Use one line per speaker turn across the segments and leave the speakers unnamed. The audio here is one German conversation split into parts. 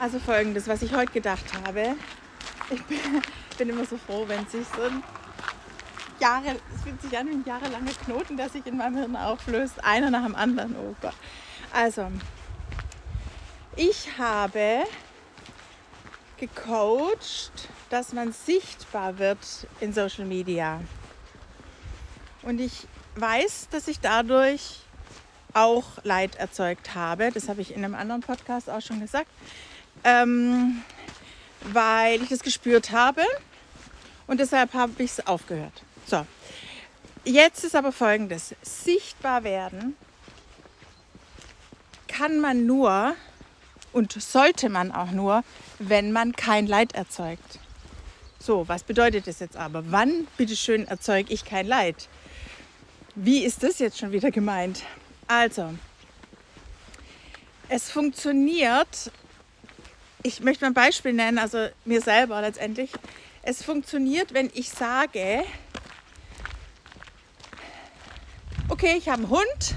Also folgendes, was ich heute gedacht habe. Ich bin, immer so froh, wenn sich so ein Jahre, es fühlt sich an wie ein jahrelanger Knoten, der sich in meinem Hirn auflöst, einer nach dem anderen. Oh Gott. Also, ich habe gecoacht, dass man sichtbar wird in Social Media. Und ich weiß, dass ich dadurch auch Leid erzeugt habe. Das habe ich in einem anderen Podcast auch schon gesagt ähm, weil ich das gespürt habe und deshalb habe ich es aufgehört. So, jetzt ist aber folgendes: Sichtbar werden kann man nur und sollte man auch nur, wenn man kein Leid erzeugt. So, was bedeutet das jetzt aber? Wann, bitteschön, erzeuge ich kein Leid? Wie ist das jetzt schon wieder gemeint? Also, es funktioniert ich möchte mal ein Beispiel nennen, also mir selber letztendlich. Es funktioniert, wenn ich sage, okay, ich habe einen Hund,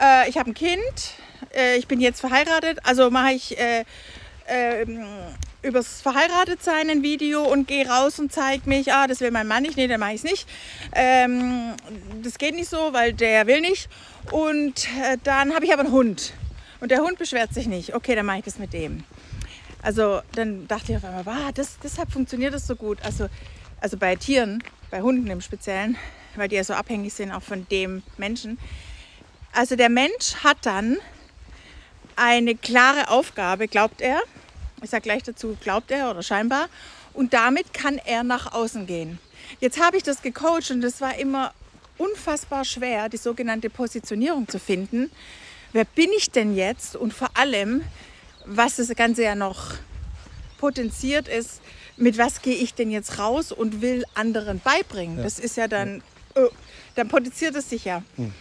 äh, ich habe ein Kind, äh, ich bin jetzt verheiratet, also mache ich äh, ähm, übers Verheiratetsein ein Video und gehe raus und zeige mich, ah, das will mein Mann nicht, nee, dann mache ich es nicht. Ähm, das geht nicht so, weil der will nicht. Und äh, dann habe ich aber einen Hund. Und der Hund beschwert sich nicht. Okay, dann mache ich das mit dem. Also dann dachte ich auf einmal, wow, das, deshalb funktioniert das so gut. Also, also bei Tieren, bei Hunden im Speziellen, weil die ja so abhängig sind auch von dem Menschen. Also der Mensch hat dann eine klare Aufgabe, glaubt er. Ich sage gleich dazu, glaubt er oder scheinbar. Und damit kann er nach außen gehen. Jetzt habe ich das gecoacht und es war immer unfassbar schwer, die sogenannte Positionierung zu finden wer bin ich denn jetzt und vor allem, was das Ganze ja noch potenziert ist, mit was gehe ich denn jetzt raus und will anderen beibringen. Ja. Das ist ja dann, oh, dann potenziert es sich ja. Hm.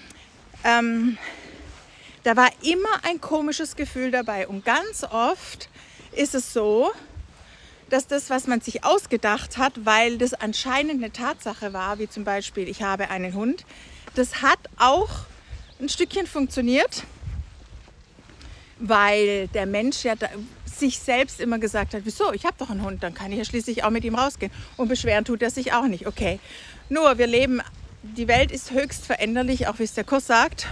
Ähm, da war immer ein komisches Gefühl dabei und ganz oft ist es so, dass das, was man sich ausgedacht hat, weil das anscheinend eine Tatsache war, wie zum Beispiel, ich habe einen Hund, das hat auch ein Stückchen funktioniert weil der Mensch ja sich selbst immer gesagt hat, wieso, ich habe doch einen Hund, dann kann ich ja schließlich auch mit ihm rausgehen. Und beschweren tut er sich auch nicht. Okay, nur wir leben, die Welt ist höchst veränderlich, auch wie es der Kurs sagt.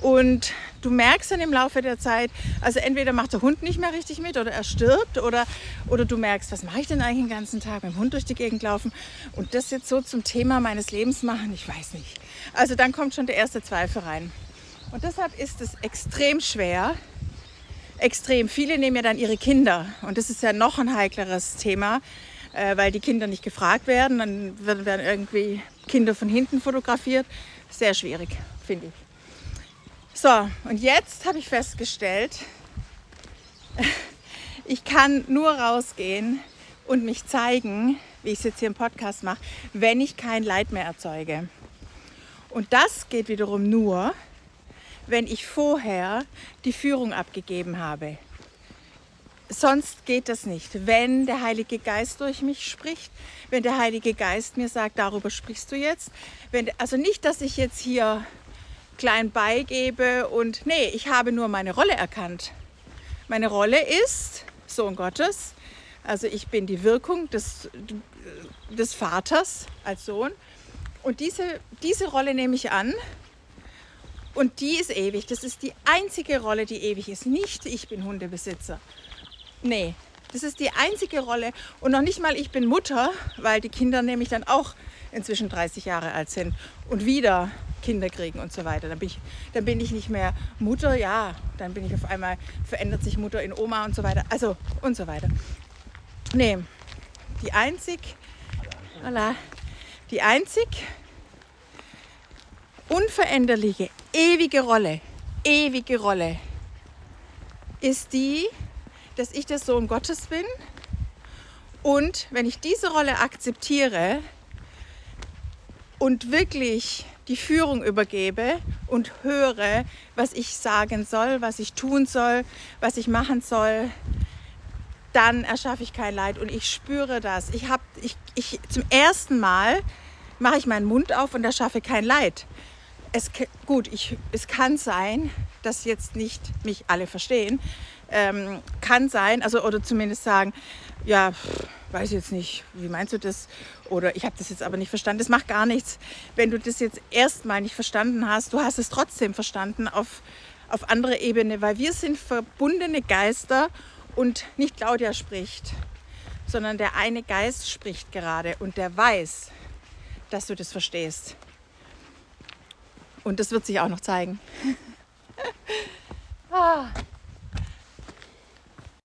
Und du merkst dann im Laufe der Zeit, also entweder macht der Hund nicht mehr richtig mit oder er stirbt oder, oder du merkst, was mache ich denn eigentlich den ganzen Tag mit dem Hund durch die Gegend laufen und das jetzt so zum Thema meines Lebens machen, ich weiß nicht. Also dann kommt schon der erste Zweifel rein. Und deshalb ist es extrem schwer, extrem. Viele nehmen ja dann ihre Kinder und das ist ja noch ein heikleres Thema, äh, weil die Kinder nicht gefragt werden. Dann werden irgendwie Kinder von hinten fotografiert. Sehr schwierig, finde ich. So, und jetzt habe ich festgestellt, ich kann nur rausgehen und mich zeigen, wie ich es jetzt hier im Podcast mache, wenn ich kein Leid mehr erzeuge. Und das geht wiederum nur, wenn ich vorher die Führung abgegeben habe. Sonst geht das nicht. Wenn der Heilige Geist durch mich spricht, wenn der Heilige Geist mir sagt, darüber sprichst du jetzt. Wenn, also nicht, dass ich jetzt hier klein beigebe und nee, ich habe nur meine Rolle erkannt. Meine Rolle ist Sohn Gottes. Also ich bin die Wirkung des, des Vaters als Sohn. Und diese, diese Rolle nehme ich an und die ist ewig. Das ist die einzige Rolle, die ewig ist. Nicht ich bin Hundebesitzer. Nee, das ist die einzige Rolle. Und noch nicht mal ich bin Mutter, weil die Kinder nämlich dann auch inzwischen 30 Jahre alt sind und wieder Kinder kriegen und so weiter. Dann bin ich, dann bin ich nicht mehr Mutter, ja, dann bin ich auf einmal, verändert sich Mutter in Oma und so weiter. Also und so weiter. Nee, die einzig, voilà, die einzig unveränderliche, ewige Rolle, ewige Rolle ist die, dass ich der Sohn Gottes bin. Und wenn ich diese Rolle akzeptiere und wirklich die Führung übergebe und höre, was ich sagen soll, was ich tun soll, was ich machen soll, dann erschaffe ich kein Leid und ich spüre das. Ich habe, ich, ich, zum ersten Mal mache ich meinen Mund auf und erschaffe kein Leid es, gut, ich, es kann sein, dass jetzt nicht mich alle verstehen. ähm, kann sein, also oder zumindest sagen, ja, weiß jetzt nicht, wie meinst du das? Oder ich habe das jetzt aber nicht verstanden. Das macht gar nichts, wenn du das jetzt erstmal nicht verstanden hast. Du hast es trotzdem verstanden auf, auf andere Ebene, weil wir sind verbundene Geister und nicht Claudia spricht, sondern der eine Geist spricht gerade und der weiß, dass du das verstehst. Und das wird sich auch noch zeigen. ah.